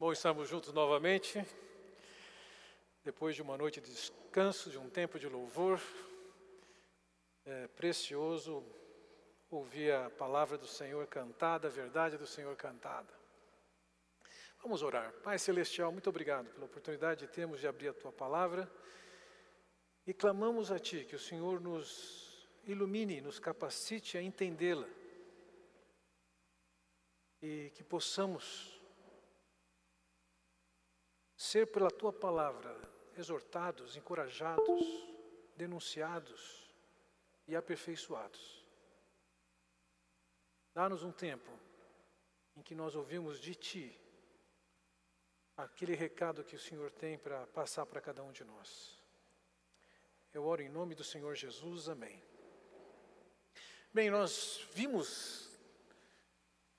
Bom, estamos juntos novamente. Depois de uma noite de descanso, de um tempo de louvor, é precioso ouvir a palavra do Senhor cantada, a verdade do Senhor cantada. Vamos orar. Pai Celestial, muito obrigado pela oportunidade que temos de abrir a Tua palavra e clamamos a Ti que o Senhor nos ilumine, nos capacite a entendê-la e que possamos ser pela tua palavra exortados, encorajados, denunciados e aperfeiçoados. Dá-nos um tempo em que nós ouvimos de ti aquele recado que o Senhor tem para passar para cada um de nós. Eu oro em nome do Senhor Jesus, amém. Bem, nós vimos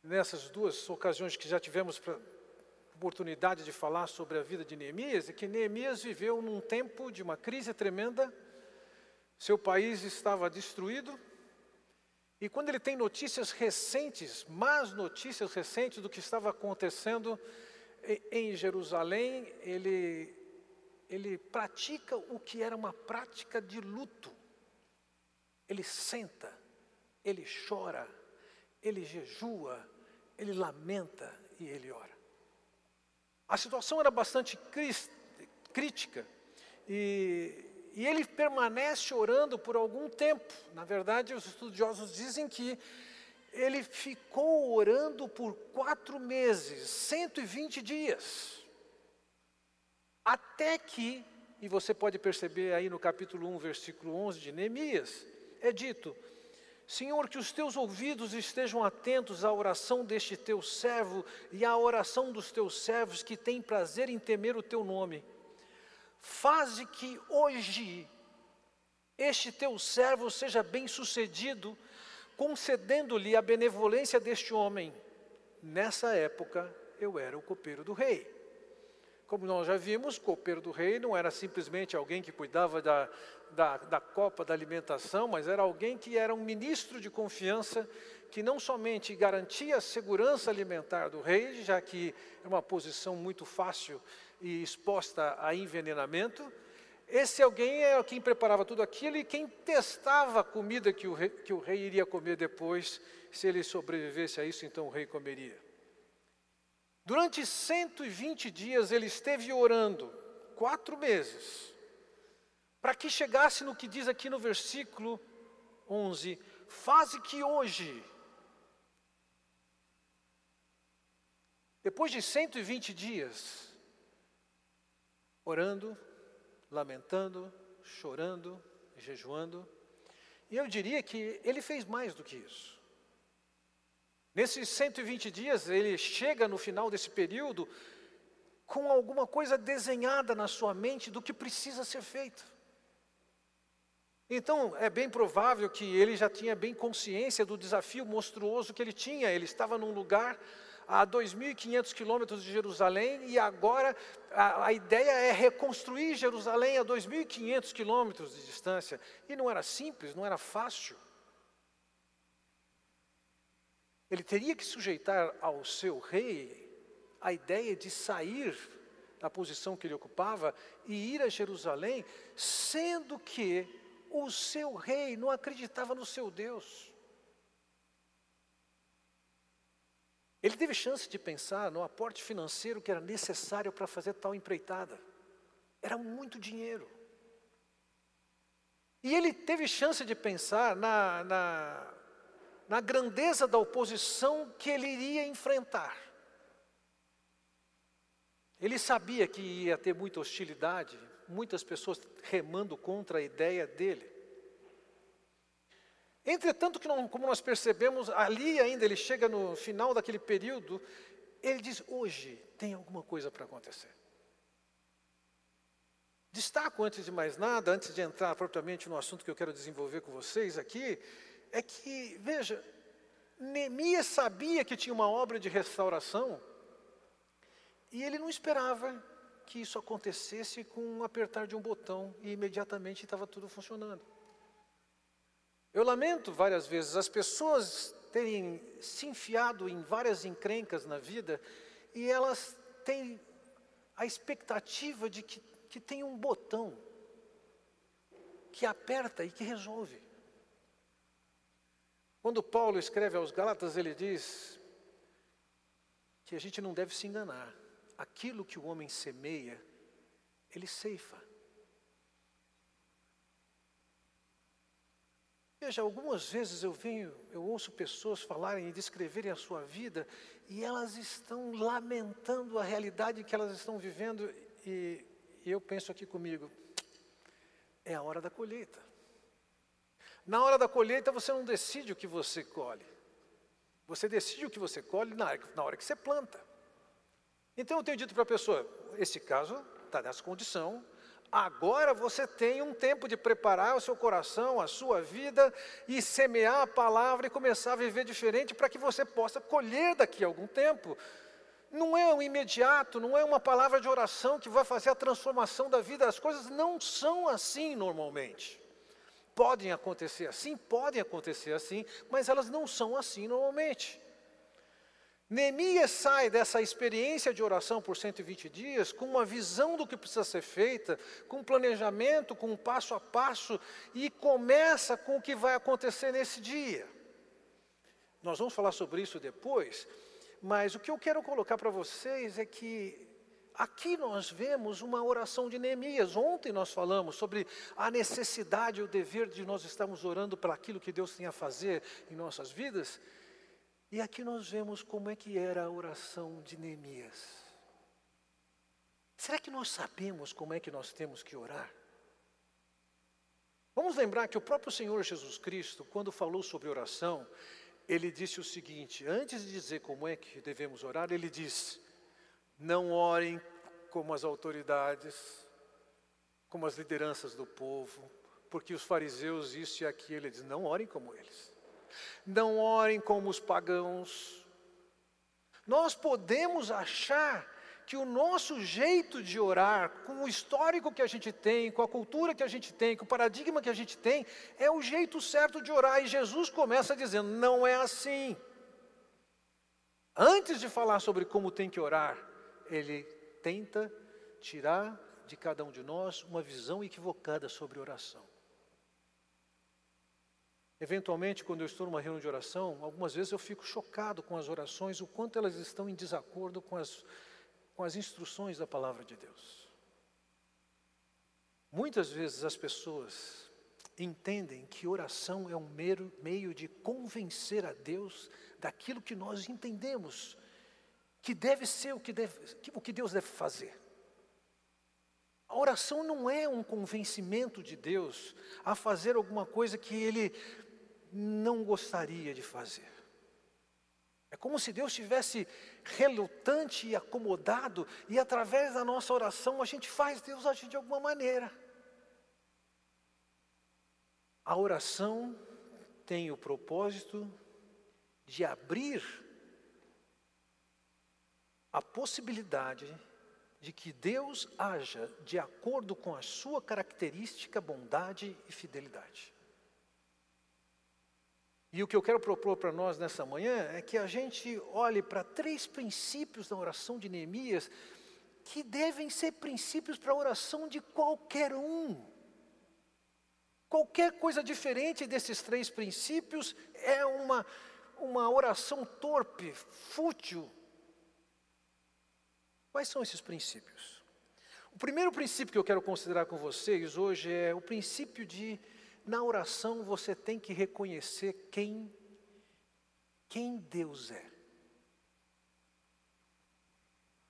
nessas duas ocasiões que já tivemos oportunidade de falar sobre a vida de Neemias é que Neemias viveu num tempo de uma crise tremenda, seu país estava destruído, e quando ele tem notícias recentes, más notícias recentes do que estava acontecendo em Jerusalém, ele, ele pratica o que era uma prática de luto. Ele senta, ele chora, ele jejua, ele lamenta e ele ora. A situação era bastante crítica e, e ele permanece orando por algum tempo. Na verdade, os estudiosos dizem que ele ficou orando por quatro meses, 120 dias, até que, e você pode perceber aí no capítulo 1, versículo 11 de Neemias, é dito: Senhor, que os teus ouvidos estejam atentos à oração deste teu servo e à oração dos teus servos que têm prazer em temer o teu nome. Faze que hoje este teu servo seja bem-sucedido, concedendo-lhe a benevolência deste homem. Nessa época eu era o copeiro do rei. Como nós já vimos, copeiro do rei não era simplesmente alguém que cuidava da, da, da copa da alimentação, mas era alguém que era um ministro de confiança que não somente garantia a segurança alimentar do rei, já que é uma posição muito fácil e exposta a envenenamento, esse alguém é quem preparava tudo aquilo e quem testava a comida que o, rei, que o rei iria comer depois, se ele sobrevivesse a isso, então o rei comeria. Durante 120 dias ele esteve orando, quatro meses, para que chegasse no que diz aqui no versículo 11: Faze que hoje, depois de 120 dias, orando, lamentando, chorando, jejuando, e eu diria que ele fez mais do que isso. Nesses 120 dias, ele chega no final desse período com alguma coisa desenhada na sua mente do que precisa ser feito. Então, é bem provável que ele já tinha bem consciência do desafio monstruoso que ele tinha. Ele estava num lugar a 2.500 quilômetros de Jerusalém e agora a, a, ideia é reconstruir Jerusalém a 2.500 quilômetros de distância. E não era simples, não era fácil. Ele teria que sujeitar ao seu rei a ideia de sair da posição que ele ocupava e ir a Jerusalém, sendo que o seu rei não acreditava no seu Deus. Ele teve chance de pensar no aporte financeiro que era necessário para fazer tal empreitada. Era muito dinheiro. E ele teve chance de pensar na, na na grandeza da oposição que ele iria enfrentar. Ele sabia que ia ter muita hostilidade, muitas pessoas remando contra a ideia dele. Entretanto, que não, como nós percebemos, ali ainda ele chega no final daquele período, ele diz: hoje tem alguma coisa para acontecer. Destaco antes de mais nada, antes de entrar propriamente no assunto que eu quero desenvolver com vocês aqui, é que, veja, Neemias sabia que tinha uma obra de restauração e ele não esperava que isso acontecesse com um apertar de um botão e imediatamente estava tudo funcionando. Eu lamento várias vezes as pessoas terem se enfiado em várias encrencas na vida e elas tem a expectativa de que, que tem um botão que aperta e que resolve. Quando Paulo escreve aos Gálatas, ele diz que a gente não deve se enganar. Aquilo que o homem semeia, ele ceifa. Veja, algumas vezes eu venho, eu ouço pessoas falarem e descreverem a sua vida e elas estão lamentando a realidade que elas estão vivendo e, e eu penso aqui comigo, é a hora da colheita. Na hora da colheita você não decide o que você colhe. Você decide o que você colhe na, hora que você planta. Então eu tenho dito para a pessoa, esse caso está nessa condição, Agora você tem um tempo de preparar o seu coração, a sua vida e semear a palavra e começar a viver diferente para que você possa colher daqui a algum tempo. Não é um imediato, não é uma palavra de oração que vai fazer a transformação da vida. As coisas não são assim normalmente. Podem acontecer assim, podem acontecer assim, mas elas não são assim normalmente. Neemias sai dessa experiência de oração por 120 dias com uma visão do que precisa ser feita, com um planejamento, com um passo a passo, e começa com o que vai acontecer nesse dia. Nós vamos falar sobre isso depois, mas o que eu quero colocar para vocês é que aqui nós vemos uma oração de Neemias. Ontem nós falamos sobre a necessidade e o dever de nós estarmos orando para aquilo que Deus tem a fazer em nossas vidas. E aqui nós vemos como é que era a oração de Neemias. Será que nós sabemos como é que nós temos que orar? Vamos lembrar que o próprio Senhor Jesus Cristo, quando falou sobre oração, ele disse o seguinte: antes de dizer como é que devemos orar, ele diz: não orem como as autoridades, como as lideranças do povo, porque os fariseus, isso e aquilo, ele diz: não orem como eles. Não orem como os pagãos. Nós podemos achar que o nosso jeito de orar, com o histórico que a gente tem, com a cultura que a gente tem, com o paradigma que a gente tem, é o jeito certo de orar. E Jesus começa dizendo: não é assim. Antes de falar sobre como tem que orar, ele tenta tirar de cada um de nós uma visão equivocada sobre oração. Eventualmente, quando eu estou numa reunião de oração, algumas vezes eu fico chocado com as orações, o quanto elas estão em desacordo com as, com as instruções da palavra de Deus. Muitas vezes as pessoas entendem que oração é um mero meio de convencer a Deus daquilo que nós entendemos que deve ser o que, deve, o que Deus deve fazer. A oração não é um convencimento de Deus a fazer alguma coisa que Ele não gostaria de fazer. É como se Deus estivesse relutante e acomodado, e através da nossa oração a gente faz Deus agir de alguma maneira. A oração tem o propósito de abrir a possibilidade de que Deus haja de acordo com a sua característica, bondade e fidelidade. E o que eu quero propor para nós nessa manhã é que a gente olhe para três princípios da oração de Neemias que devem ser princípios para a oração de qualquer um. Qualquer coisa diferente desses três princípios é uma, uma oração torpe, fútil. Quais são esses princípios? O primeiro princípio que eu quero considerar com vocês hoje é o princípio de na oração você tem que reconhecer quem quem Deus é.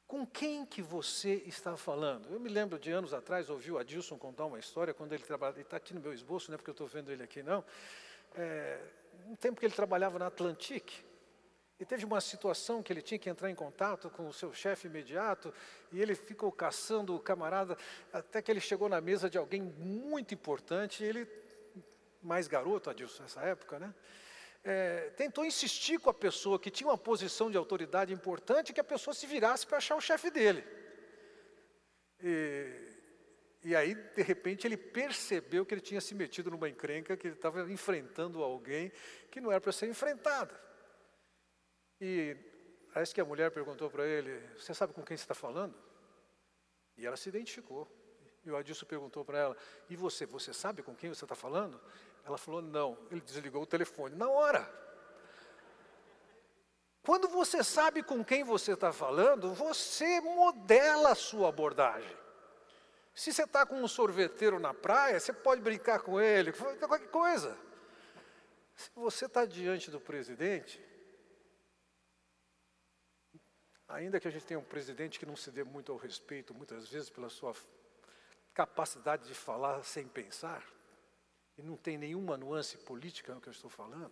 Com quem que você está falando? Eu me lembro de anos atrás, ouvi o Adilson contar uma história, quando ele trabalhava, ele está aqui no meu esboço, não é porque eu estou vendo ele aqui não, é, um tempo que ele trabalhava na Atlantic, e teve uma situação que ele tinha que entrar em contato com o seu chefe imediato, e ele ficou caçando o camarada, até que ele chegou na mesa de alguém muito importante, e ele mais garoto, Adilson, nessa época, né? É, tentou insistir com a pessoa que tinha uma posição de autoridade importante que a pessoa se virasse para achar o chefe dele. E, e aí, de repente, ele percebeu que ele tinha se metido numa encrenca, que ele estava enfrentando alguém que não era para ser enfrentado. E parece que a mulher perguntou para ele: Você sabe com quem você está falando? E ela se identificou. E o Adilson perguntou para ela: E você, você sabe com quem você está falando? Ela falou: Não. Ele desligou o telefone na hora. Quando você sabe com quem você está falando, você modela a sua abordagem. Se você está com um sorveteiro na praia, você pode brincar com ele, qualquer coisa. Se você está diante do presidente, ainda que a gente tenha um presidente que não se dê muito ao respeito, muitas vezes pela sua capacidade de falar sem pensar, e não tem nenhuma nuance política no que eu estou falando,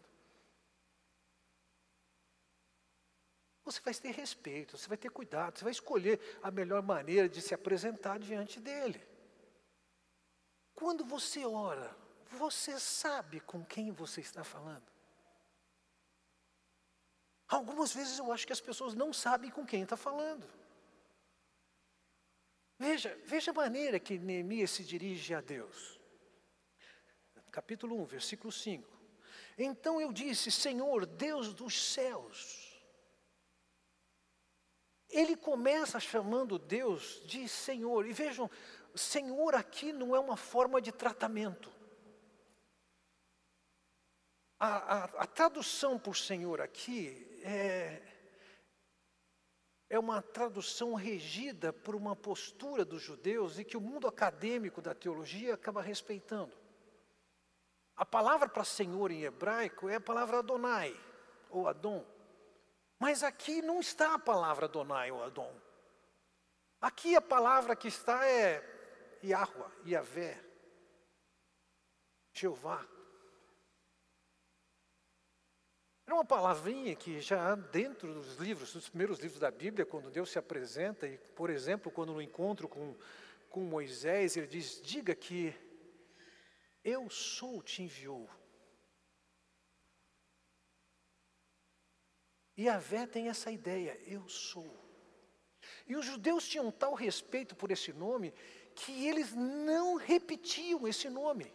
você vai ter respeito, você vai ter cuidado, você vai escolher a melhor maneira de se apresentar diante dele. Quando você ora, você sabe com quem você está falando. Algumas vezes eu acho que as pessoas não sabem com quem está falando. Veja, veja a maneira que Neemias se dirige a Deus. Capítulo 1, versículo 5. Então eu disse: Senhor, Deus dos céus, ele começa chamando Deus de Senhor. E vejam, Senhor aqui não é uma forma de tratamento. A, a, a tradução por Senhor aqui é, é uma tradução regida por uma postura dos judeus e que o mundo acadêmico da teologia acaba respeitando. A palavra para Senhor em hebraico é a palavra Adonai, ou Adon. Mas aqui não está a palavra Adonai ou Adon. Aqui a palavra que está é Yahweh, Yahvé, Jeová. Era uma palavrinha que já dentro dos livros, dos primeiros livros da Bíblia, quando Deus se apresenta, e por exemplo, quando no encontro com, com Moisés, ele diz: Diga que eu sou te enviou. E a Vé tem essa ideia, eu sou. E os judeus tinham tal respeito por esse nome que eles não repetiam esse nome.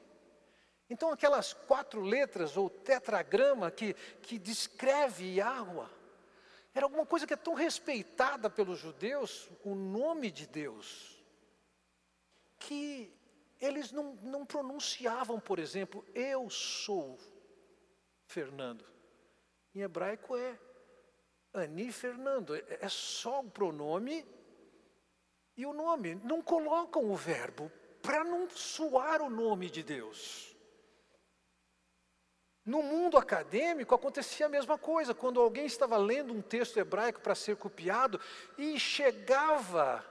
Então, aquelas quatro letras ou tetragrama que, que descreve Yahweh, era alguma coisa que é tão respeitada pelos judeus, o nome de Deus, que eles não, não pronunciavam, por exemplo, eu sou Fernando. Em hebraico é Ani Fernando. É, é só o pronome e o nome. Não colocam o verbo para não suar o nome de Deus. No mundo acadêmico acontecia a mesma coisa, quando alguém estava lendo um texto hebraico para ser copiado e chegava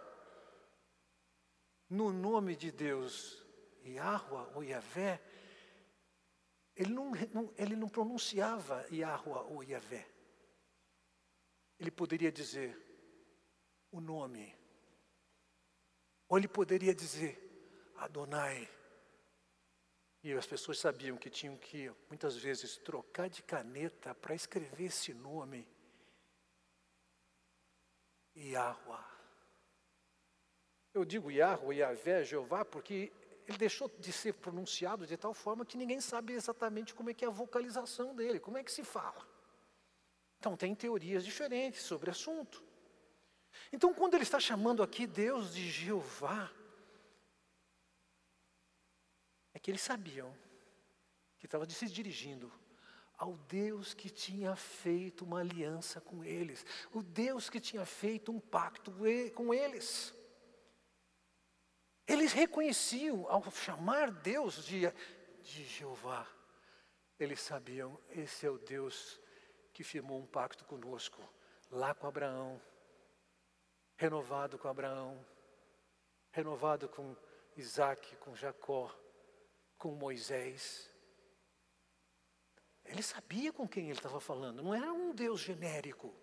no nome de Deus, Yahweh ou Yahvé, ele não, ele não pronunciava Yahweh ou Yahvé ele poderia dizer o nome. Ou ele poderia dizer Adonai. E as pessoas sabiam que tinham que, muitas vezes, trocar de caneta para escrever esse nome. Yahweh. Eu digo Yahweh, Yahvé, Jeová, porque ele deixou de ser pronunciado de tal forma que ninguém sabe exatamente como é que é a vocalização dele, como é que se fala. Então, tem teorias diferentes sobre o assunto. Então, quando ele está chamando aqui Deus de Jeová, é que eles sabiam que estava se dirigindo ao Deus que tinha feito uma aliança com eles, o Deus que tinha feito um pacto com eles. Eles reconheciam, ao chamar Deus de, de Jeová, eles sabiam, esse é o Deus que firmou um pacto conosco, lá com Abraão, renovado com Abraão, renovado com Isaac, com Jacó, com Moisés. Ele sabia com quem ele estava falando, não era um Deus genérico.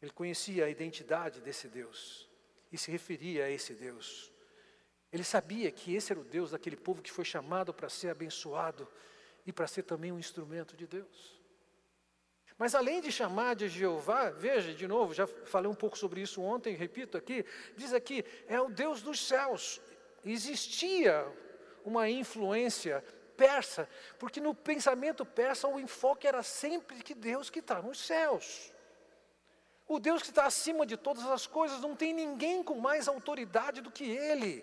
Ele conhecia a identidade desse Deus e se referia a esse Deus. Ele sabia que esse era o Deus daquele povo que foi chamado para ser abençoado e para ser também um instrumento de Deus. Mas além de chamar de Jeová, veja de novo, já falei um pouco sobre isso ontem, repito aqui, diz aqui, é o Deus dos céus. Existia uma influência persa, porque no pensamento persa o enfoque era sempre que Deus que está nos céus. O Deus que está acima de todas as coisas, não tem ninguém com mais autoridade do que Ele.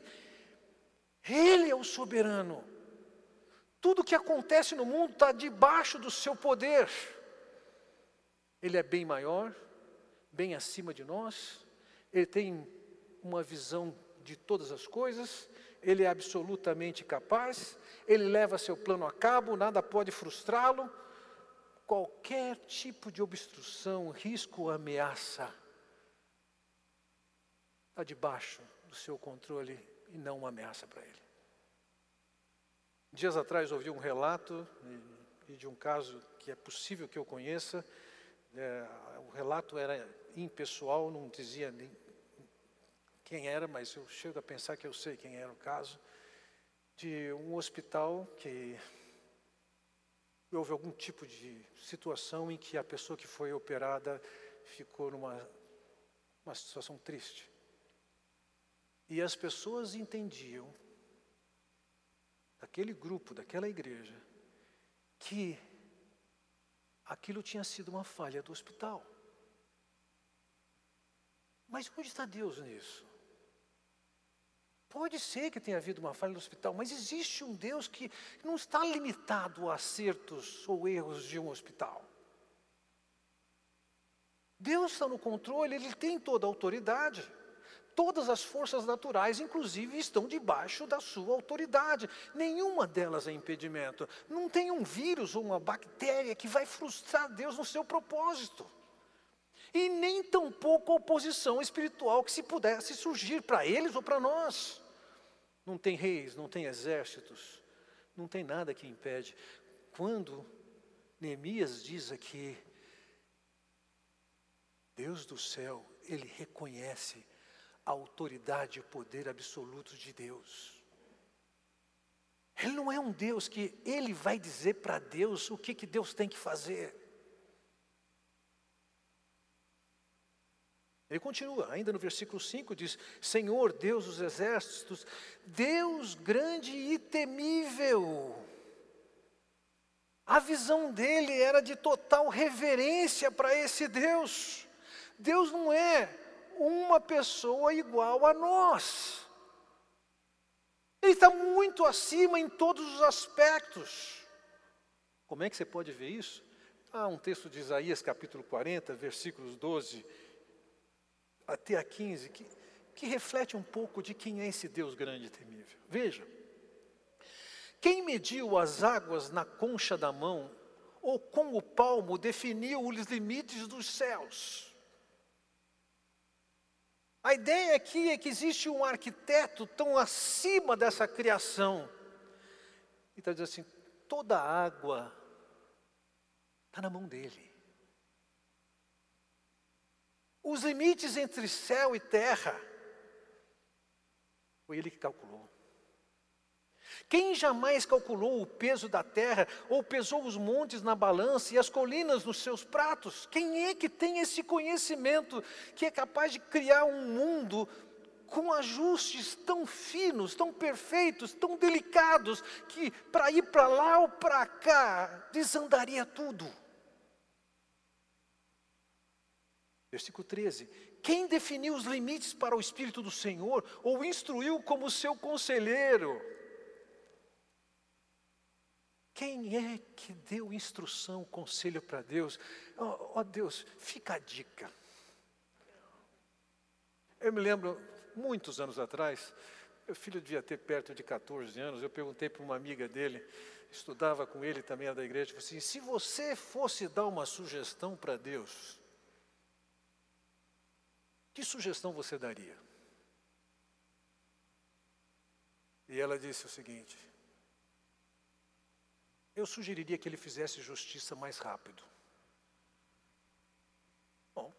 Ele é o soberano. Tudo que acontece no mundo está debaixo do seu poder. Ele é bem maior, bem acima de nós, ele tem uma visão de todas as coisas, ele é absolutamente capaz, ele leva seu plano a cabo, nada pode frustrá-lo. Qualquer tipo de obstrução, risco ou ameaça está debaixo do seu controle e não uma ameaça para ele. Dias atrás ouvi um relato de um caso que é possível que eu conheça. É, o relato era impessoal, não dizia nem quem era, mas eu chego a pensar que eu sei quem era o caso, de um hospital que houve algum tipo de situação em que a pessoa que foi operada ficou numa uma situação triste. E as pessoas entendiam, daquele grupo, daquela igreja, que aquilo tinha sido uma falha do hospital. Mas onde está Deus nisso? Pode ser que tenha havido uma falha no hospital, mas existe um Deus que não está limitado a acertos ou erros de um hospital. Deus está no controle, Ele tem toda a autoridade. Todas as forças naturais, inclusive, estão debaixo da sua autoridade. Nenhuma delas é impedimento. Não tem um vírus ou uma bactéria que vai frustrar Deus no seu propósito. E nem tampouco a oposição espiritual que se pudesse surgir para eles ou para nós. Não tem reis, não tem exércitos, não tem nada que impede. Quando Neemias diz aqui, Deus do céu, ele reconhece a autoridade e o poder absoluto de Deus. Ele não é um Deus que ele vai dizer para Deus o que, que Deus tem que fazer. Ele continua, ainda no versículo 5 diz: Senhor, Deus dos exércitos, Deus grande e temível. A visão dele era de total reverência para esse Deus. Deus não é uma pessoa igual a nós. Ele está muito acima em todos os aspectos. Como é que você pode ver isso? Há um texto de Isaías, capítulo 40, versículos 12 até a 15, que, que reflete um pouco de quem é esse Deus grande e temível. Veja, quem mediu as águas na concha da mão, ou com o palmo definiu os limites dos céus? A ideia aqui é que existe um arquiteto tão acima dessa criação. E está dizendo assim: toda a água está na mão dele. Os limites entre céu e terra, foi ele que calculou. Quem jamais calculou o peso da terra, ou pesou os montes na balança e as colinas nos seus pratos? Quem é que tem esse conhecimento que é capaz de criar um mundo com ajustes tão finos, tão perfeitos, tão delicados, que para ir para lá ou para cá desandaria tudo? Versículo 13: Quem definiu os limites para o Espírito do Senhor, ou instruiu como seu conselheiro? Quem é que deu instrução, conselho para Deus? Ó oh, oh Deus, fica a dica. Eu me lembro, muitos anos atrás, meu filho devia ter perto de 14 anos, eu perguntei para uma amiga dele, estudava com ele também da igreja, assim, se você fosse dar uma sugestão para Deus, que sugestão você daria? E ela disse o seguinte: Eu sugeriria que ele fizesse justiça mais rápido. Bom,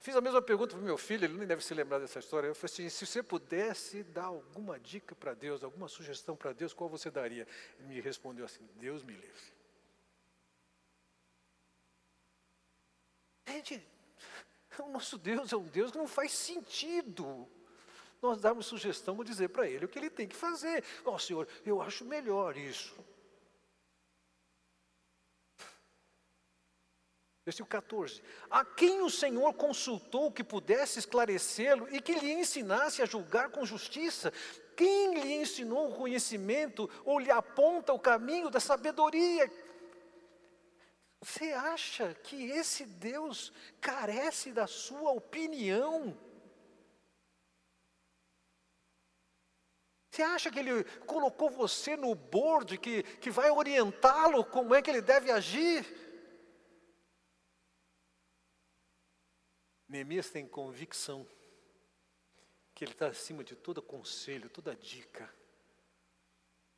fiz a mesma pergunta para meu filho, ele nem deve se lembrar dessa história. Eu falei assim: se você pudesse dar alguma dica para Deus, alguma sugestão para Deus, qual você daria? Ele me respondeu assim: Deus me livre. Gente, o nosso Deus é um Deus que não faz sentido. Nós darmos sugestão ou dizer para Ele o que Ele tem que fazer. Ó oh, Senhor, eu acho melhor isso. Versículo 14: A quem o Senhor consultou que pudesse esclarecê-lo e que lhe ensinasse a julgar com justiça? Quem lhe ensinou o conhecimento ou lhe aponta o caminho da sabedoria? Você acha que esse Deus carece da sua opinião? Você acha que ele colocou você no board que, que vai orientá-lo como é que ele deve agir? Neemias tem convicção que ele está acima de todo conselho, toda dica,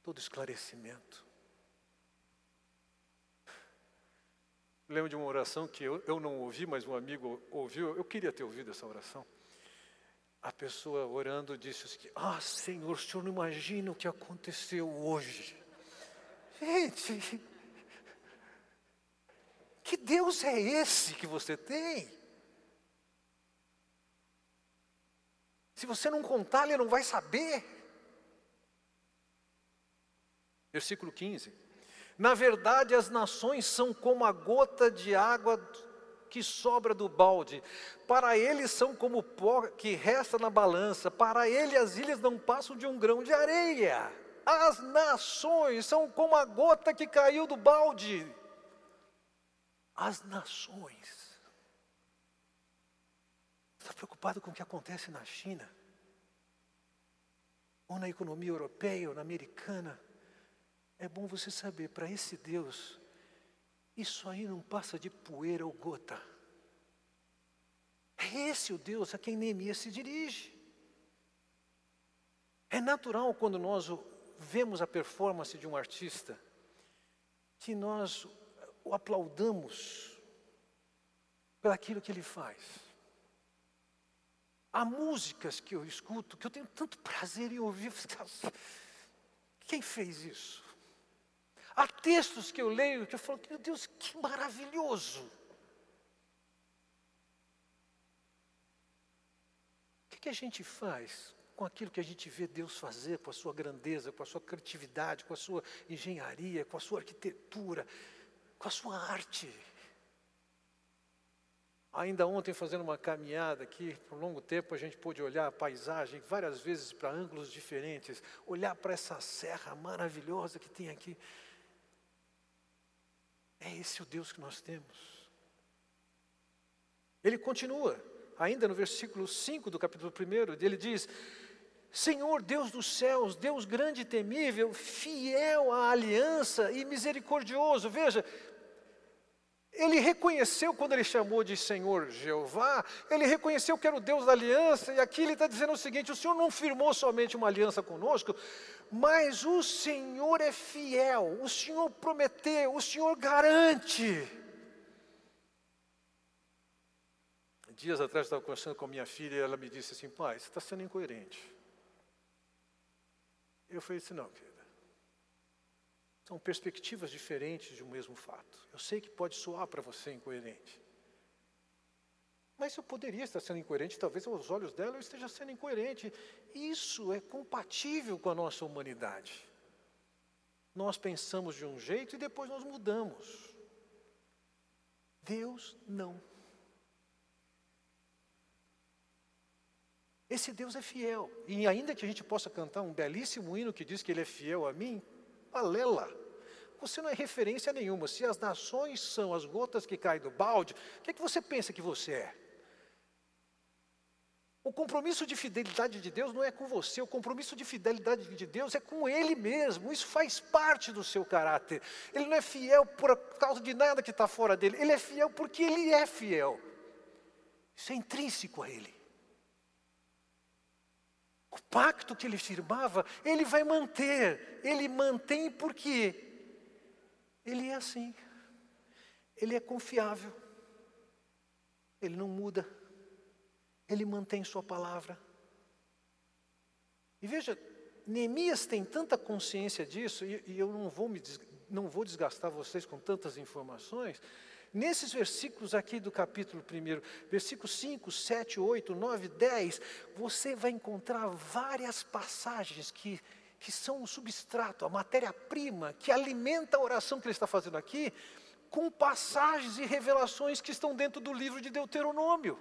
todo esclarecimento. Lembro de uma oração que eu, eu não ouvi, mas um amigo ouviu, eu queria ter ouvido essa oração. A pessoa orando disse assim: Ah, Senhor, o senhor não imagina o que aconteceu hoje. Gente, que Deus é esse que você tem? Se você não contar, ele não vai saber. Versículo 15. Na verdade, as nações são como a gota de água que sobra do balde. Para eles são como pó que resta na balança. Para ele as ilhas não passam de um grão de areia. As nações são como a gota que caiu do balde. As nações Está preocupado com o que acontece na China? Ou na economia europeia, ou na americana? É bom você saber, para esse Deus, isso aí não passa de poeira ou gota. É esse o Deus a quem Neemias se dirige. É natural quando nós vemos a performance de um artista, que nós o aplaudamos por aquilo que ele faz. Há músicas que eu escuto que eu tenho tanto prazer em ouvir. Quem fez isso? Há textos que eu leio que eu falo, meu Deus, que maravilhoso. O que, que a gente faz com aquilo que a gente vê Deus fazer, com a sua grandeza, com a sua criatividade, com a sua engenharia, com a sua arquitetura, com a sua arte? Ainda ontem, fazendo uma caminhada aqui, por um longo tempo, a gente pôde olhar a paisagem várias vezes para ângulos diferentes, olhar para essa serra maravilhosa que tem aqui. É esse o Deus que nós temos. Ele continua, ainda no versículo 5 do capítulo 1, ele diz: Senhor Deus dos céus, Deus grande e temível, fiel à aliança e misericordioso. Veja, ele reconheceu quando ele chamou de Senhor Jeová, ele reconheceu que era o Deus da aliança, e aqui ele está dizendo o seguinte: o Senhor não firmou somente uma aliança conosco, mas o Senhor é fiel, o Senhor prometeu, o Senhor garante. Dias atrás eu estava conversando com a minha filha e ela me disse assim: pai, você está sendo incoerente. Eu falei assim: não, querida. São perspectivas diferentes de um mesmo fato. Eu sei que pode soar para você incoerente. Mas eu poderia estar sendo incoerente, talvez aos olhos dela eu esteja sendo incoerente. Isso é compatível com a nossa humanidade. Nós pensamos de um jeito e depois nós mudamos. Deus não. Esse Deus é fiel. E ainda que a gente possa cantar um belíssimo hino que diz que Ele é fiel a mim, balela. Você não é referência nenhuma. Se as nações são as gotas que caem do balde, o que, é que você pensa que você é? O compromisso de fidelidade de Deus não é com você, o compromisso de fidelidade de Deus é com Ele mesmo. Isso faz parte do seu caráter. Ele não é fiel por causa de nada que está fora dele, ele é fiel porque Ele é fiel. Isso é intrínseco a Ele. O pacto que ele firmava, ele vai manter. Ele mantém porque ele é assim. Ele é confiável. Ele não muda. Ele mantém sua palavra. E veja, Neemias tem tanta consciência disso, e, e eu não vou, me, não vou desgastar vocês com tantas informações, Nesses versículos aqui do capítulo 1, versículos 5, 7, 8, 9, 10, você vai encontrar várias passagens que, que são o substrato, a matéria-prima, que alimenta a oração que ele está fazendo aqui, com passagens e revelações que estão dentro do livro de Deuteronômio.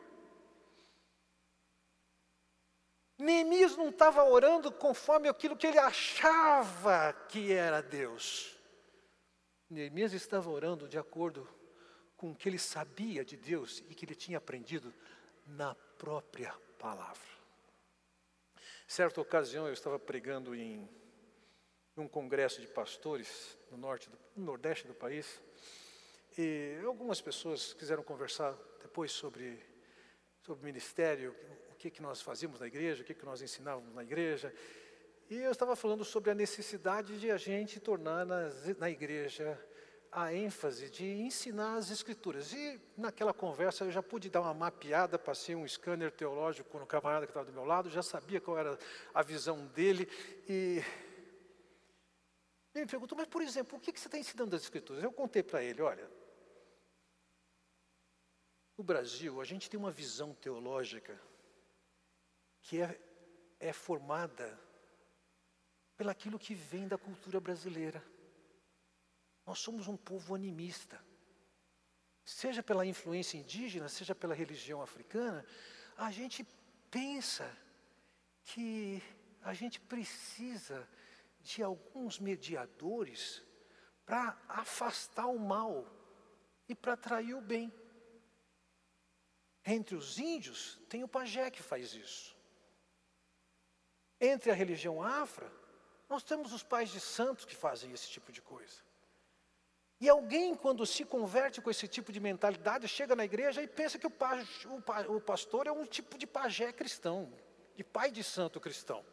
Neemias não estava orando conforme aquilo que ele achava que era Deus. Neemias estava orando de acordo com o que ele sabia de Deus e que ele tinha aprendido na própria palavra. Certa ocasião eu estava pregando em um congresso de pastores no norte, do, no nordeste do país, e algumas pessoas quiseram conversar depois sobre sobre ministério, que que nós fazíamos na igreja, o que que nós ensinávamos na igreja, e eu estava falando sobre a necessidade de a gente tornar na, na igreja a ênfase de ensinar as escrituras. E naquela conversa eu já pude dar uma mapeada, passei um scanner teológico no camarada que estava do meu lado, já sabia qual era a visão dele. E ele me perguntou, mas por exemplo, o que, você está ensinando das escrituras? Eu contei para ele, olha, no Brasil a gente tem uma visão teológica que é, é formada pelaquilo que vem da cultura brasileira. Nós somos um povo animista. Seja pela influência indígena, seja pela religião africana, a gente pensa que a gente precisa de alguns mediadores para afastar o mal e para atrair o bem. Entre os índios, tem o pajé que faz isso. Entre a religião afra, nós temos os pais de santos que fazem esse tipo de coisa. E alguém, quando se converte com esse tipo de mentalidade, chega na igreja e pensa que o, o, o pastor é um tipo de pajé cristão, de pai de santo cristão.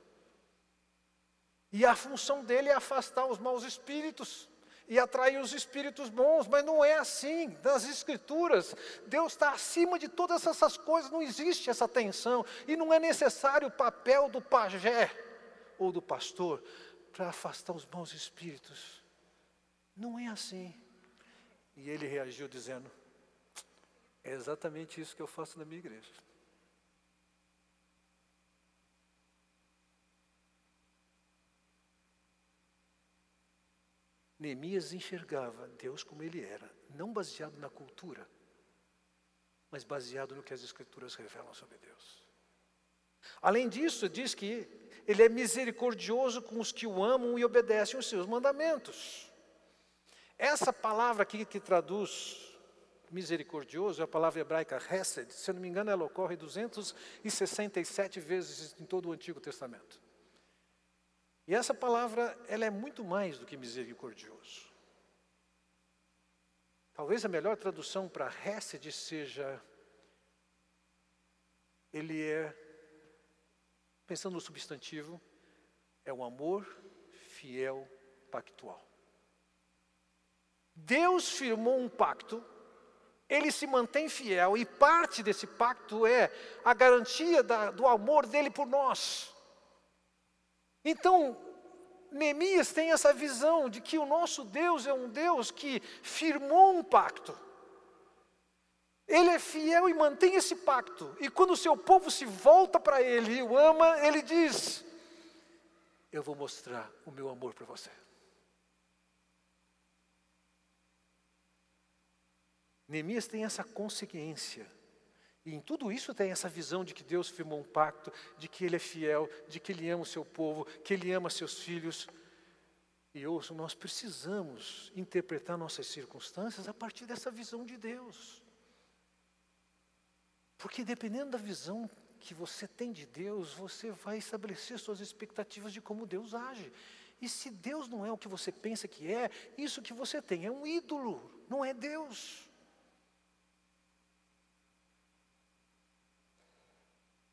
E a função dele é afastar os maus espíritos e atrair os espíritos bons, mas não é assim. Nas Escrituras, Deus está acima de todas essas coisas, não existe essa tensão, e não é necessário o papel do pajé ou do pastor para afastar os maus espíritos. Não é assim. E ele reagiu dizendo: É exatamente isso que eu faço na minha igreja. Neemias enxergava Deus como ele era, não baseado na cultura, mas baseado no que as Escrituras revelam sobre Deus. Além disso, diz que ele é misericordioso com os que o amam e obedecem os seus mandamentos. Essa palavra aqui que traduz misericordioso é a palavra hebraica hesed. Se eu não me engano, ela ocorre 267 vezes em todo o Antigo Testamento. E essa palavra, ela é muito mais do que misericordioso. Talvez a melhor tradução para hesed seja ele é pensando no substantivo, é um amor fiel pactual. Deus firmou um pacto, ele se mantém fiel, e parte desse pacto é a garantia da, do amor dele por nós. Então, Neemias tem essa visão de que o nosso Deus é um Deus que firmou um pacto. Ele é fiel e mantém esse pacto. E quando o seu povo se volta para ele e o ama, ele diz: Eu vou mostrar o meu amor para você. Neemias tem essa consciência. E em tudo isso tem essa visão de que Deus firmou um pacto, de que Ele é fiel, de que Ele ama o seu povo, que Ele ama seus filhos. E ouçam, nós precisamos interpretar nossas circunstâncias a partir dessa visão de Deus. Porque dependendo da visão que você tem de Deus, você vai estabelecer suas expectativas de como Deus age. E se Deus não é o que você pensa que é, isso que você tem é um ídolo, não é Deus.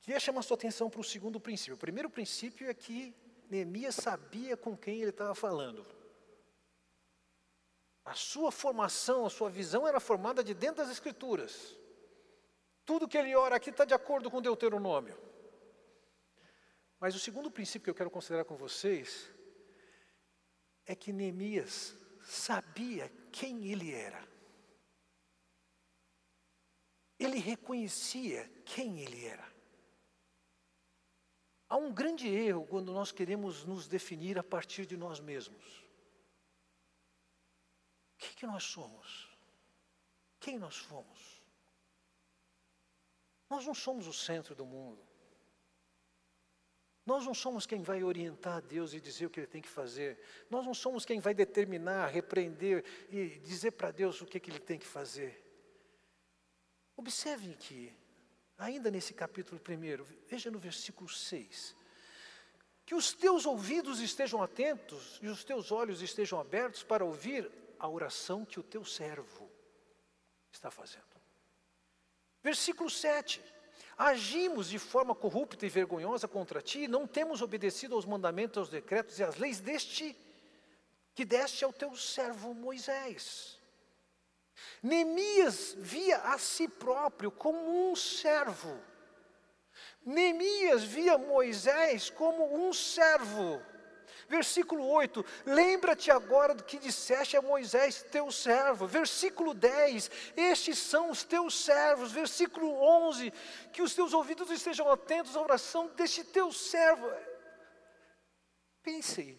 Queria chamar sua atenção para o segundo princípio. O primeiro princípio é que Neemias sabia com quem ele estava falando. A sua formação, a sua visão era formada de dentro das Escrituras. Tudo que ele ora aqui está de acordo com Deuteronômio. Mas o segundo princípio que eu quero considerar com vocês é que Neemias sabia quem ele era. Ele reconhecia quem ele era. Há um grande erro quando nós queremos nos definir a partir de nós mesmos. O que, que nós somos? quem nós fomos. Nós não somos o centro do mundo. Nós não somos quem vai orientar Deus e dizer o que Ele tem que fazer. Nós não somos quem vai determinar, repreender e dizer para Deus o que, que Ele tem que fazer. Observem que, ainda nesse capítulo primeiro, veja no versículo 6. Que os teus ouvidos estejam atentos e os teus olhos estejam abertos para ouvir a oração que o teu servo está fazendo. Versículo 7. Agimos de forma corrupta e vergonhosa contra ti, não temos obedecido aos mandamentos, aos decretos e às leis deste que deste ao teu servo Moisés. Neemias via a si próprio como um servo. Neemias via Moisés como um servo. Versículo 8: Lembra-te agora do que disseste a Moisés, teu servo. Versículo 10: Estes são os teus servos. Versículo 11: Que os teus ouvidos estejam atentos à oração deste teu servo. Pense,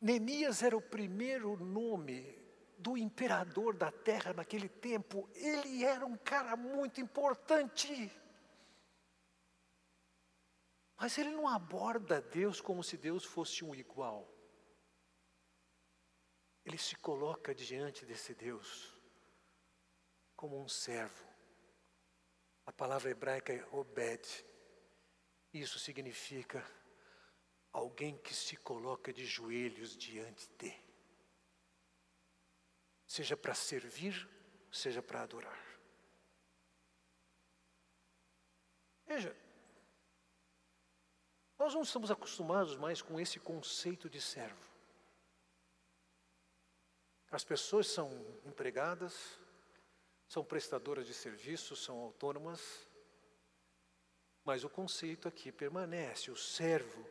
Neemias era o primeiro nome do imperador da terra naquele tempo. Ele era um cara muito importante. Mas ele não aborda Deus como se Deus fosse um igual. Ele se coloca diante desse Deus como um servo. A palavra hebraica é obed. Isso significa alguém que se coloca de joelhos diante de. Seja para servir, seja para adorar. Veja, nós não estamos acostumados mais com esse conceito de servo. As pessoas são empregadas, são prestadoras de serviços, são autônomas, mas o conceito aqui permanece: o servo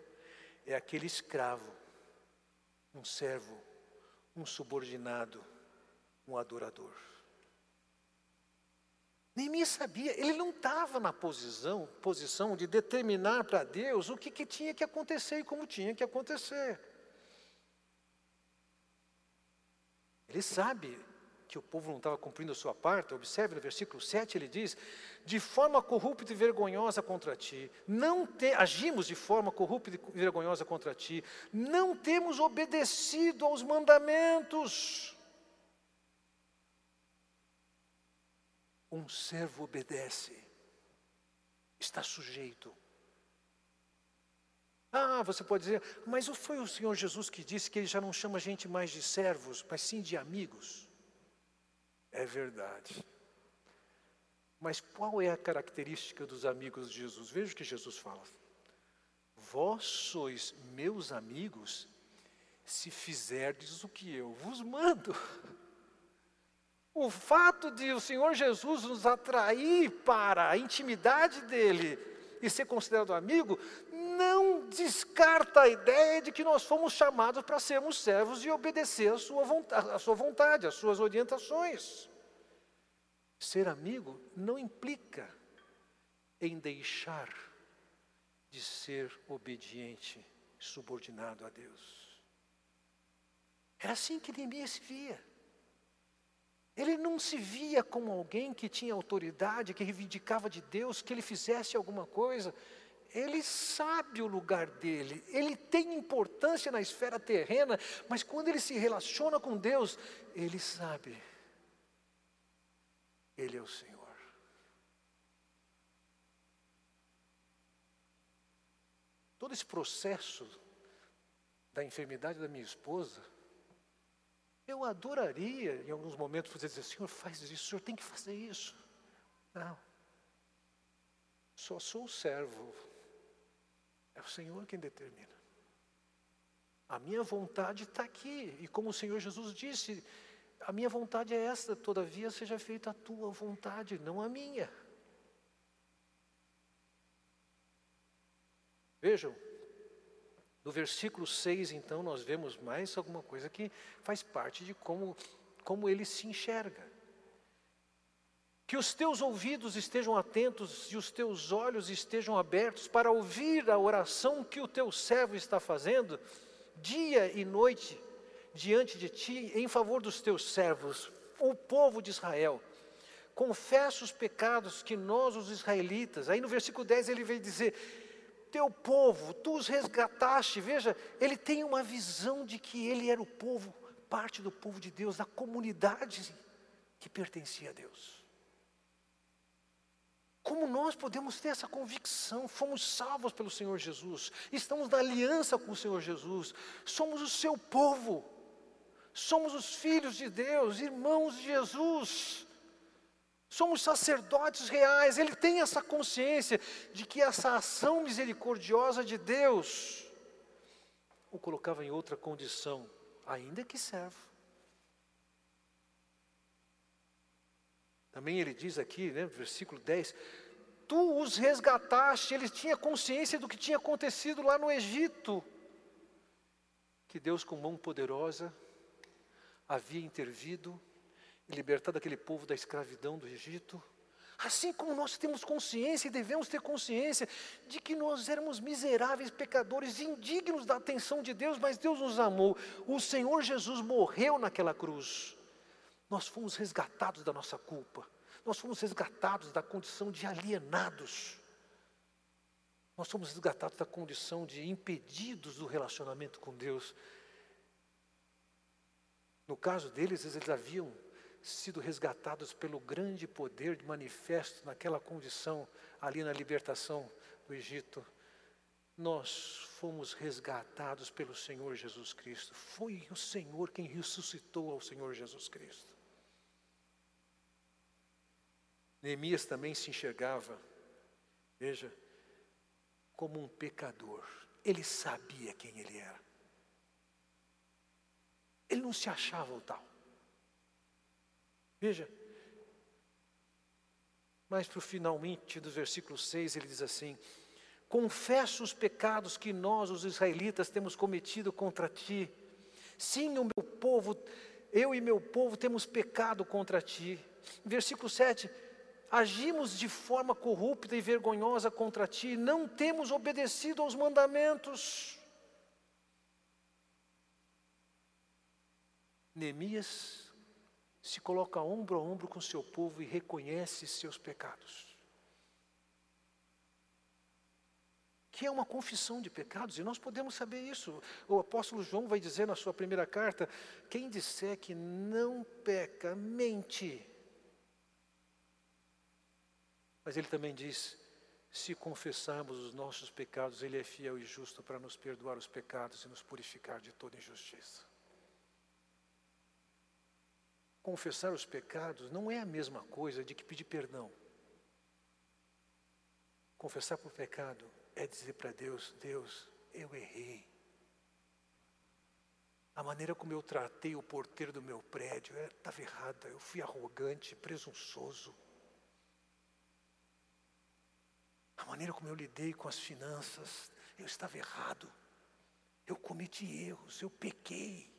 é aquele escravo, um servo, um subordinado, um adorador. Neemias sabia, ele não estava na posição, posição de determinar para Deus o que, que tinha que acontecer e como tinha que acontecer. Ele sabe que o povo não estava cumprindo a sua parte, observe no versículo 7, ele diz: De forma corrupta e vergonhosa contra ti, não te, agimos de forma corrupta e vergonhosa contra ti, não temos obedecido aos mandamentos. Um servo obedece, está sujeito. Ah, você pode dizer, mas foi o Senhor Jesus que disse que ele já não chama a gente mais de servos, mas sim de amigos. É verdade. Mas qual é a característica dos amigos de Jesus? Veja o que Jesus fala. Vós sois meus amigos se fizerdes o que eu vos mando. O fato de o Senhor Jesus nos atrair para a intimidade dele e ser considerado amigo, não descarta a ideia de que nós fomos chamados para sermos servos e obedecer a sua, vontade, a sua vontade, as suas orientações. Ser amigo não implica em deixar de ser obediente, subordinado a Deus. Era assim que Neemias se via. Ele não se via como alguém que tinha autoridade, que reivindicava de Deus, que ele fizesse alguma coisa. Ele sabe o lugar dele, ele tem importância na esfera terrena, mas quando ele se relaciona com Deus, ele sabe, Ele é o Senhor. Todo esse processo da enfermidade da minha esposa, eu adoraria, em alguns momentos, fazer dizer, Senhor, faz isso, o Senhor tem que fazer isso. Não. Só sou servo. É o Senhor quem determina. A minha vontade está aqui. E como o Senhor Jesus disse, a minha vontade é esta, todavia seja feita a tua vontade, não a minha. Vejam, no versículo 6, então, nós vemos mais alguma coisa que faz parte de como, como ele se enxerga. Que os teus ouvidos estejam atentos e os teus olhos estejam abertos para ouvir a oração que o teu servo está fazendo, dia e noite, diante de ti, em favor dos teus servos. o povo de Israel. Confessa os pecados que nós, os israelitas. Aí no versículo 10 ele vem dizer: Teu povo, tu os resgataste. Veja, ele tem uma visão de que ele era o povo, parte do povo de Deus, da comunidade que pertencia a Deus. Como nós podemos ter essa convicção? Fomos salvos pelo Senhor Jesus, estamos na aliança com o Senhor Jesus, somos o seu povo, somos os filhos de Deus, irmãos de Jesus, somos sacerdotes reais. Ele tem essa consciência de que essa ação misericordiosa de Deus o colocava em outra condição, ainda que servo. Também ele diz aqui, né, versículo 10: Tu os resgataste, ele tinha consciência do que tinha acontecido lá no Egito. Que Deus, com mão poderosa, havia intervido e libertado aquele povo da escravidão do Egito. Assim como nós temos consciência e devemos ter consciência de que nós éramos miseráveis pecadores, indignos da atenção de Deus, mas Deus nos amou. O Senhor Jesus morreu naquela cruz nós fomos resgatados da nossa culpa, nós fomos resgatados da condição de alienados, nós fomos resgatados da condição de impedidos do relacionamento com Deus. No caso deles, eles haviam sido resgatados pelo grande poder manifesto naquela condição, ali na libertação do Egito. Nós fomos resgatados pelo Senhor Jesus Cristo. Foi o Senhor quem ressuscitou ao Senhor Jesus Cristo. Neemias também se enxergava, veja, como um pecador. Ele sabia quem ele era. Ele não se achava o tal. Veja, mas para o finalmente do versículo 6 ele diz assim: Confesso os pecados que nós, os israelitas, temos cometido contra ti. Sim, o meu povo, eu e meu povo temos pecado contra ti. Versículo 7: agimos de forma corrupta e vergonhosa contra ti, não temos obedecido aos mandamentos. Neemias se coloca ombro a ombro com seu povo e reconhece seus pecados. Que é uma confissão de pecados, e nós podemos saber isso. O apóstolo João vai dizer na sua primeira carta: quem disser que não peca, mente mas ele também diz: se confessarmos os nossos pecados, Ele é fiel e justo para nos perdoar os pecados e nos purificar de toda injustiça. Confessar os pecados não é a mesma coisa de que pedir perdão. Confessar por pecado é dizer para Deus: Deus, eu errei. A maneira como eu tratei o porteiro do meu prédio estava é, errada. Eu fui arrogante, presunçoso. A maneira como eu lidei com as finanças, eu estava errado. Eu cometi erros, eu pequei.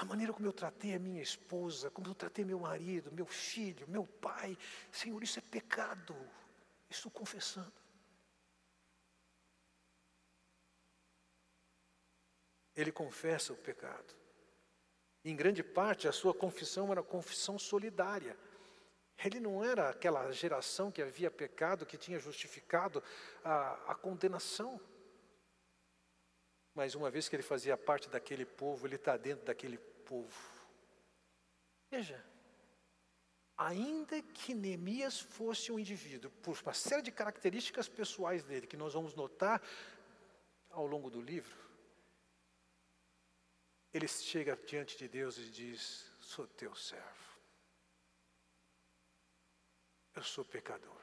A maneira como eu tratei a minha esposa, como eu tratei meu marido, meu filho, meu pai, Senhor, isso é pecado. Estou confessando. Ele confessa o pecado. Em grande parte, a sua confissão era confissão solidária. Ele não era aquela geração que havia pecado, que tinha justificado a, a condenação. Mas uma vez que ele fazia parte daquele povo, ele está dentro daquele povo. Veja, ainda que Neemias fosse um indivíduo, por uma série de características pessoais dele, que nós vamos notar ao longo do livro, ele chega diante de Deus e diz: Sou teu servo. Eu sou pecador.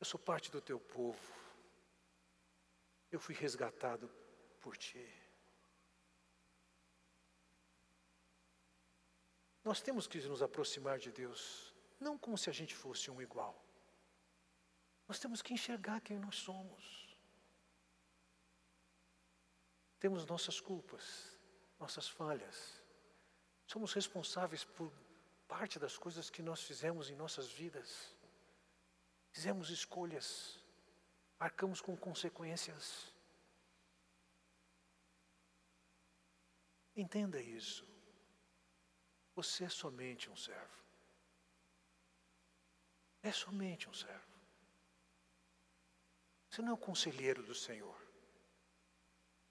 Eu sou parte do teu povo. Eu fui resgatado por ti. Nós temos que nos aproximar de Deus, não como se a gente fosse um igual. Nós temos que enxergar quem nós somos. Temos nossas culpas, nossas falhas. Somos responsáveis por parte das coisas que nós fizemos em nossas vidas. Fizemos escolhas, marcamos com consequências. Entenda isso. Você é somente um servo. É somente um servo. Você não é o conselheiro do Senhor.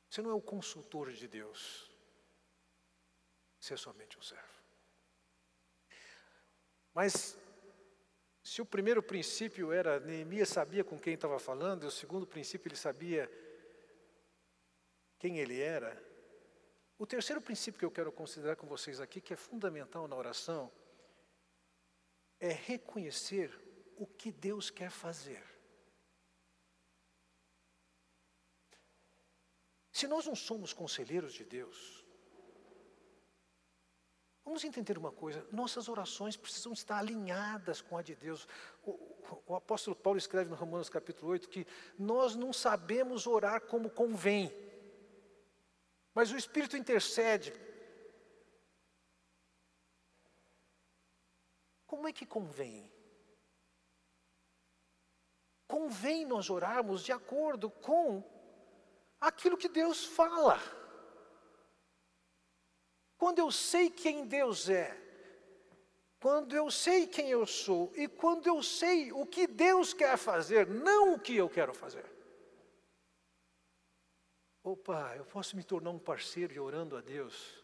Você não é o consultor de Deus. Você é somente um servo. Mas, se o primeiro princípio era Neemias sabia com quem estava falando, e o segundo princípio ele sabia quem ele era, o terceiro princípio que eu quero considerar com vocês aqui, que é fundamental na oração, é reconhecer o que Deus quer fazer. Se nós não somos conselheiros de Deus, vamos entender uma coisa: nossas orações precisam estar alinhadas com a de Deus. O, o, apóstolo Paulo escreve no Romanos capítulo 8 que nós não sabemos orar como convém, mas o Espírito intercede. Como é que convém? Convém nós orarmos de acordo com aquilo que Deus fala. Quando eu sei quem Deus é, quando eu sei quem eu sou e quando eu sei o que Deus quer fazer, não o que eu quero fazer. Opa, eu posso me tornar um parceiro e orando a Deus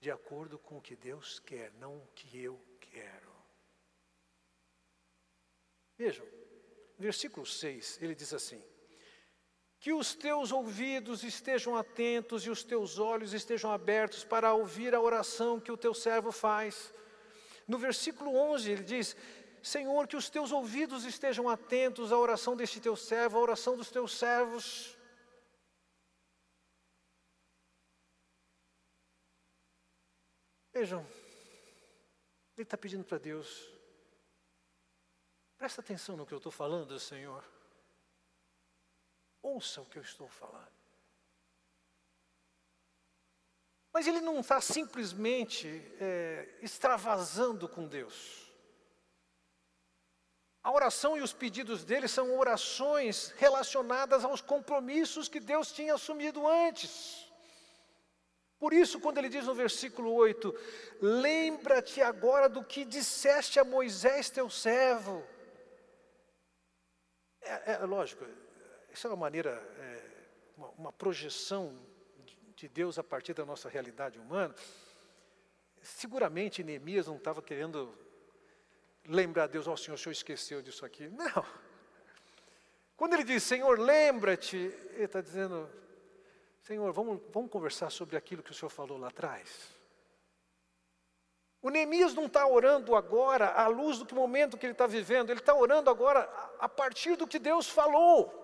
de acordo com o que Deus quer, não o que eu quero. Vejam, versículo 6, ele diz assim: Que os teus ouvidos estejam atentos e os teus olhos estejam abertos para ouvir a oração que o teu servo faz. No versículo 11, ele diz: Senhor, que os teus ouvidos estejam atentos à oração deste teu servo, à oração dos teus servos. Vejam, ele está pedindo para Deus, presta atenção no que eu estou falando, Senhor. Ouça o que eu estou falando. Mas ele não está simplesmente é, extravasando com Deus. A oração e os pedidos dele são orações relacionadas aos compromissos que Deus tinha assumido antes. Por isso, quando ele diz no versículo 8: Lembra-te agora do que disseste a Moisés, teu servo. É, é lógico, isso é uma maneira, é, uma, uma projeção de Deus a partir da nossa realidade humana. Seguramente Neemias não estava querendo lembrar a Deus, ó oh, Senhor, o Senhor esqueceu disso aqui. Não. Quando ele diz, Senhor, lembra-te, ele está dizendo, Senhor, vamos, vamos conversar sobre aquilo que o Senhor falou lá atrás. O Neemias não está orando agora à luz do momento que ele está vivendo, ele está orando agora a partir do que Deus falou.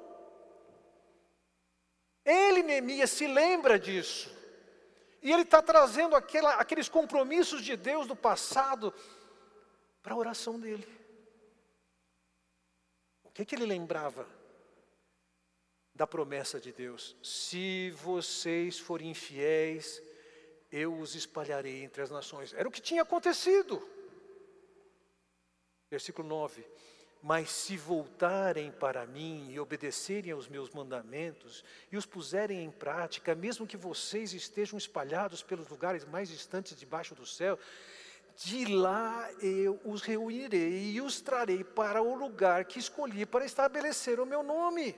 Ele, Neemias, se lembra disso. E ele está trazendo aquela, aqueles compromissos de Deus do passado para a oração dele. O que, que ele lembrava? Da promessa de Deus: se vocês forem infiéis, eu os espalharei entre as nações. Era o que tinha acontecido. Versículo 9: Mas se voltarem para mim e obedecerem aos meus mandamentos e os puserem em prática, mesmo que vocês estejam espalhados pelos lugares mais distantes debaixo do céu, de lá eu os reunirei e os trarei para o lugar que escolhi para estabelecer o meu nome.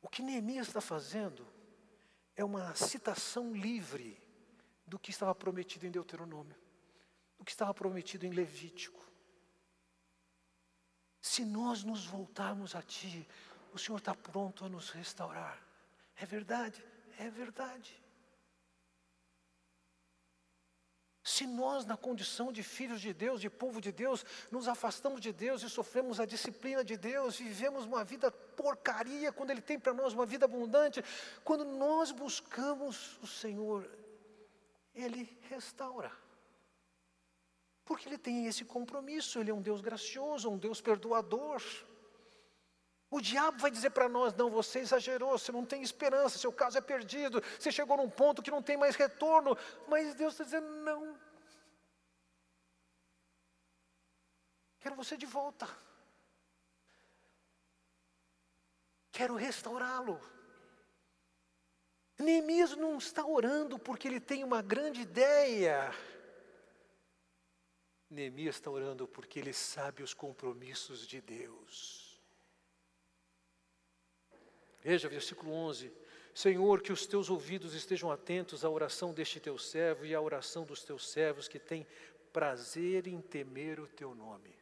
O que Neemias está fazendo é uma citação livre do que estava prometido em Deuteronômio, do que estava prometido em Levítico. Se nós nos voltarmos a Ti, o Senhor está pronto a nos restaurar. É verdade, é verdade. Se nós, na condição de filhos de Deus, de povo de Deus, nos afastamos de Deus e sofremos a disciplina de Deus, vivemos uma vida porcaria, quando Ele tem para nós uma vida abundante, quando nós buscamos o Senhor, Ele restaura. Porque Ele tem esse compromisso, Ele é um Deus gracioso, um Deus perdoador. O diabo vai dizer para nós: não, você exagerou, você não tem esperança, seu caso é perdido, você chegou num ponto que não tem mais retorno. Mas Deus está dizendo: não. Quero você de volta. Quero restaurá-lo. Neemias não está orando porque ele tem uma grande ideia. Neemias está orando porque ele sabe os compromissos de Deus. Veja, versículo 11: Senhor, que os teus ouvidos estejam atentos à oração deste teu servo e à oração dos teus servos que têm prazer em temer o teu nome.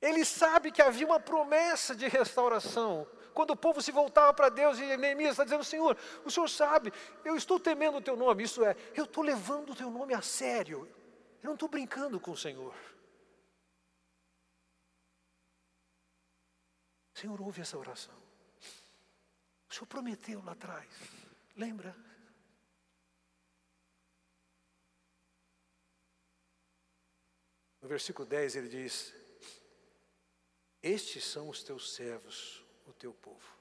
Ele sabe que havia uma promessa de restauração. Quando o povo se voltava para Deus e Neemias está dizendo: Senhor, o Senhor sabe, eu estou temendo o teu nome. Isso é, eu estou levando o teu nome a sério. Eu não estou brincando com o Senhor. Senhor ouve essa oração. O Senhor prometeu lá atrás. Lembra? No versículo 10 ele diz: estes são os teus servos, o teu povo.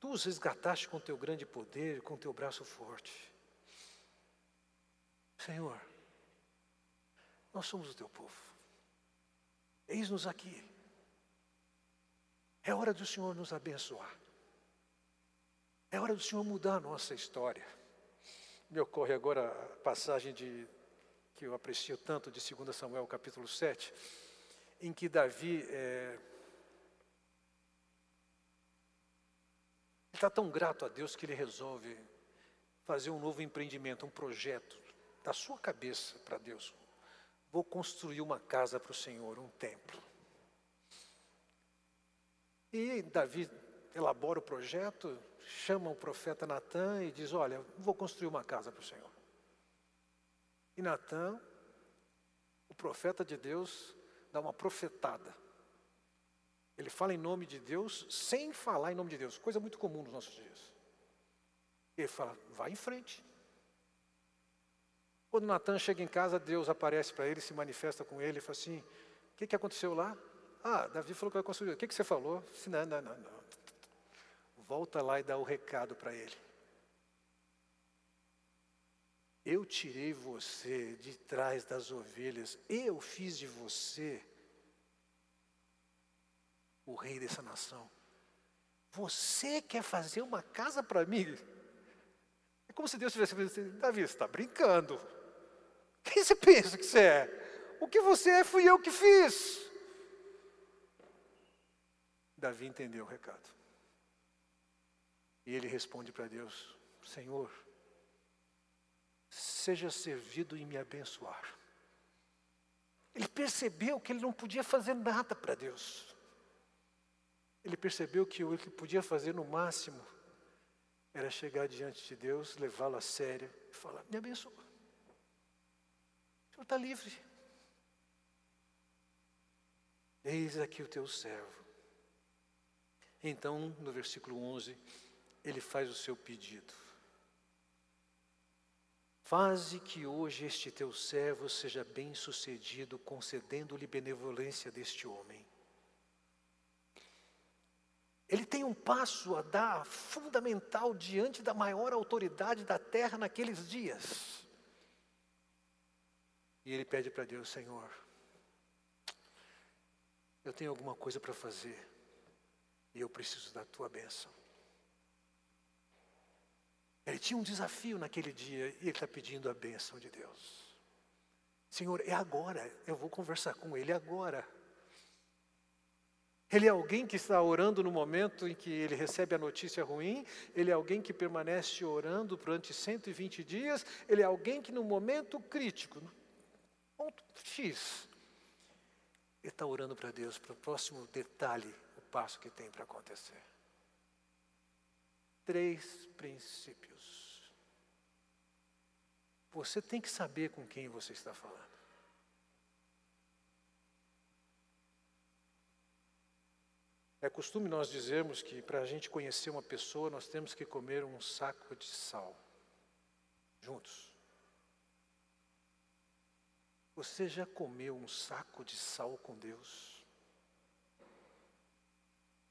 Tu os resgataste com teu grande poder, com teu braço forte. Senhor, nós somos o teu povo. Eis-nos aqui. É hora do Senhor nos abençoar. É hora do Senhor mudar a nossa história. Me ocorre agora a passagem de, que eu aprecio tanto de 2 Samuel capítulo 7 em que Davi é, está tão grato a Deus que ele resolve fazer um novo empreendimento, um projeto da sua cabeça para Deus. Vou construir uma casa para o Senhor, um templo. E Davi elabora o projeto, chama o profeta Natan e diz: Olha, vou construir uma casa para o Senhor. E Natan, o profeta de Deus, dá uma profetada. Ele fala em nome de Deus sem falar em nome de Deus, coisa muito comum nos nossos dias. Ele fala, vai em frente. Quando Natan chega em casa, Deus aparece para ele, se manifesta com ele e fala assim: O que, que aconteceu lá? Ah, Davi falou que vai construir. O que, que você falou? Não, não, não, não. Volta lá e dá o recado para ele. Eu tirei você de trás das ovelhas, eu fiz de você o rei dessa nação. Você quer fazer uma casa para mim? É como se Deus tivesse dito assim, Davi, você está brincando. Quem você pensa que você é? O que você é fui eu que fiz. Davi entendeu o recado. E ele responde para Deus: Senhor, seja servido em me abençoar. Ele percebeu que ele não podia fazer nada para Deus. Ele percebeu que o que podia fazer no máximo era chegar diante de Deus, levá-lo a sério e falar: Me abençoa. O Senhor está livre. Eis aqui o teu servo. Então, no versículo 11, ele faz o seu pedido. Faze que hoje este teu servo seja bem sucedido, concedendo-lhe benevolência deste homem. Ele tem um passo a dar fundamental diante da maior autoridade da terra naqueles dias. E ele pede para Deus, Senhor, eu tenho alguma coisa para fazer e eu preciso da tua bênção. Ele tinha um desafio naquele dia e ele está pedindo a bênção de Deus. Senhor, é agora, eu vou conversar com ele agora. Ele é alguém que está orando no momento em que ele recebe a notícia ruim, ele é alguém que permanece orando durante 120 dias, ele é alguém que no momento crítico, ponto X, ele está orando para Deus, para o próximo detalhe, passo que tem para acontecer. Três princípios. Você tem que saber com quem você está falando. É costume nós dizermos que para a gente conhecer uma pessoa, nós temos que comer um saco de sal, juntos. Você já comeu um saco de sal com Deus?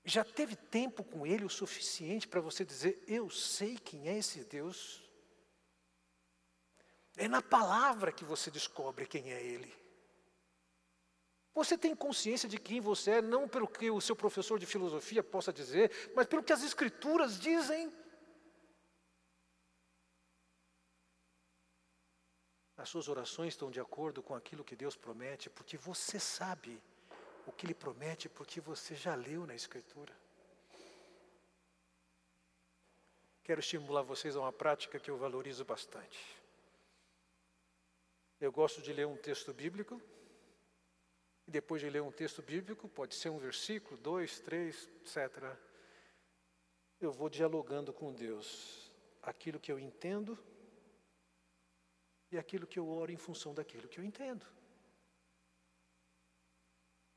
Já teve tempo com Ele o suficiente para você dizer: Eu sei quem é esse Deus? É na palavra que você descobre quem é Ele. Você tem consciência de quem você é, não pelo que o seu professor de filosofia possa dizer, mas pelo que as Escrituras dizem. As suas orações estão de acordo com aquilo que Deus promete, porque você sabe o que Ele promete, porque você já leu na Escritura. Quero estimular vocês a uma prática que eu valorizo bastante. Eu gosto de ler um texto bíblico, e depois de ler um texto bíblico, pode ser um versículo, dois, três, etc. Eu vou dialogando com Deus aquilo que eu entendo e aquilo que eu oro em função daquilo que eu entendo.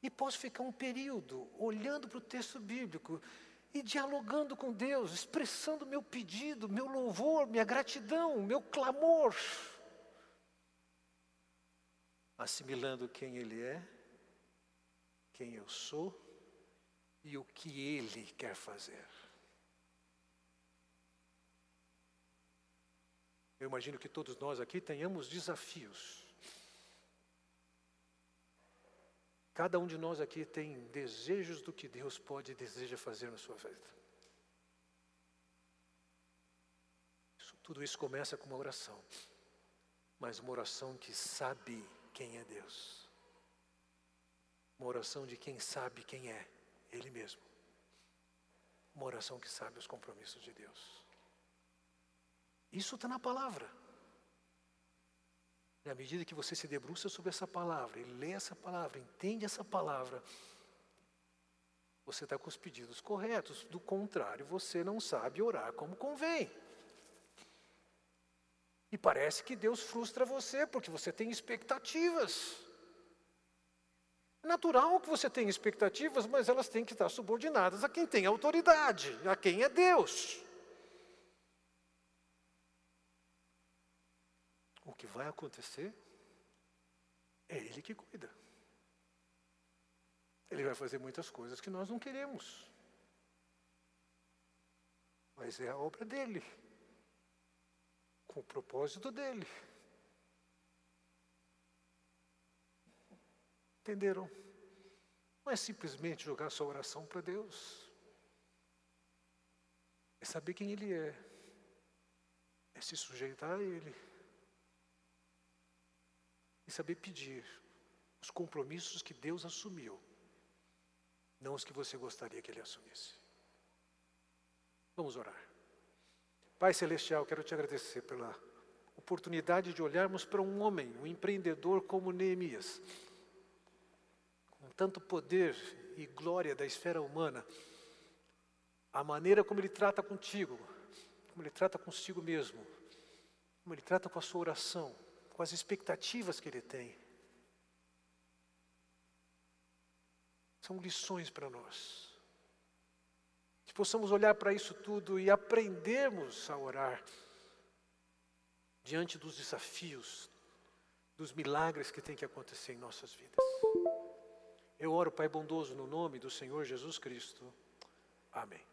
E posso ficar um período olhando para o texto bíblico e dialogando com Deus, expressando meu pedido, meu louvor, minha gratidão, meu clamor, assimilando quem Ele é, quem eu sou e o que Ele quer fazer. Eu imagino que todos nós aqui tenhamos desafios. Cada um de nós aqui tem desejos do que Deus pode e deseja fazer na sua vida. Isso, tudo isso começa com uma oração, mas uma oração que sabe quem é Deus. Uma oração de quem sabe quem é Ele mesmo. Uma oração que sabe os compromissos de Deus. Isso está na palavra. E à medida que você se debruça sobre essa palavra, e lê essa palavra, entende essa palavra, você está com os pedidos corretos. Do contrário, você não sabe orar como convém. E parece que Deus frustra você, porque você tem expectativas. É natural que você tenha expectativas, mas elas têm que estar subordinadas a quem tem autoridade, a quem é Deus. O que vai acontecer é Ele que cuida. Ele vai fazer muitas coisas que nós não queremos. Mas é a obra dele, com o propósito dele. Entenderam? Não é simplesmente jogar sua oração para Deus. É saber quem Ele é. É se sujeitar a Ele e saber pedir os compromissos que Deus assumiu, não os que você gostaria que Ele assumisse. Vamos orar. Pai Celestial, quero te agradecer pela oportunidade de olharmos para um homem, um empreendedor como Neemias, com tanto poder e glória da esfera humana, a maneira como ele trata contigo, como ele trata consigo mesmo, como ele trata com a sua oração, com as expectativas que ele tem. São lições para nós. Que possamos olhar para isso tudo e aprendermos a orar diante dos desafios, dos milagres que tem que acontecer em nossas vidas. Eu oro, Pai bondoso, no nome do Senhor Jesus Cristo. Amém.